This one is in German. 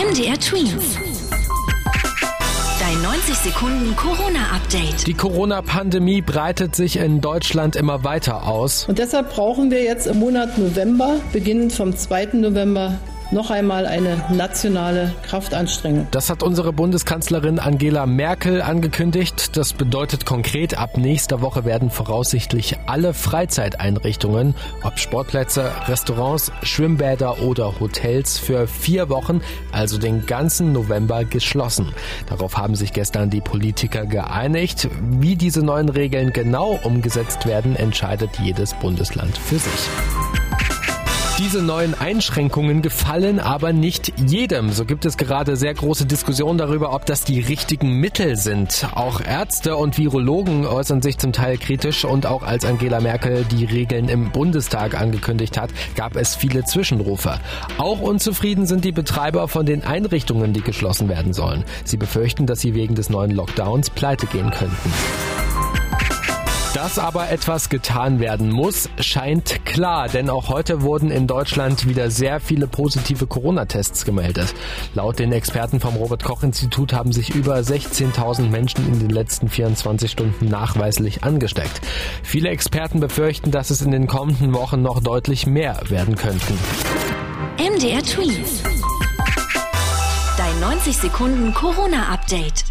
MDR Twins. Dein 90 Sekunden Corona-Update. Die Corona-Pandemie breitet sich in Deutschland immer weiter aus. Und deshalb brauchen wir jetzt im Monat November, beginnend vom 2. November, noch einmal eine nationale Kraftanstrengung. Das hat unsere Bundeskanzlerin Angela Merkel angekündigt. Das bedeutet konkret, ab nächster Woche werden voraussichtlich alle Freizeiteinrichtungen, ob Sportplätze, Restaurants, Schwimmbäder oder Hotels, für vier Wochen, also den ganzen November, geschlossen. Darauf haben sich gestern die Politiker geeinigt. Wie diese neuen Regeln genau umgesetzt werden, entscheidet jedes Bundesland für sich. Diese neuen Einschränkungen gefallen aber nicht jedem. So gibt es gerade sehr große Diskussionen darüber, ob das die richtigen Mittel sind. Auch Ärzte und Virologen äußern sich zum Teil kritisch und auch als Angela Merkel die Regeln im Bundestag angekündigt hat, gab es viele Zwischenrufe. Auch unzufrieden sind die Betreiber von den Einrichtungen, die geschlossen werden sollen. Sie befürchten, dass sie wegen des neuen Lockdowns pleite gehen könnten. Dass aber etwas getan werden muss, scheint klar, denn auch heute wurden in Deutschland wieder sehr viele positive Corona-Tests gemeldet. Laut den Experten vom Robert Koch Institut haben sich über 16.000 Menschen in den letzten 24 Stunden nachweislich angesteckt. Viele Experten befürchten, dass es in den kommenden Wochen noch deutlich mehr werden könnten. MDR Tweets. Dein 90 Sekunden Corona-Update.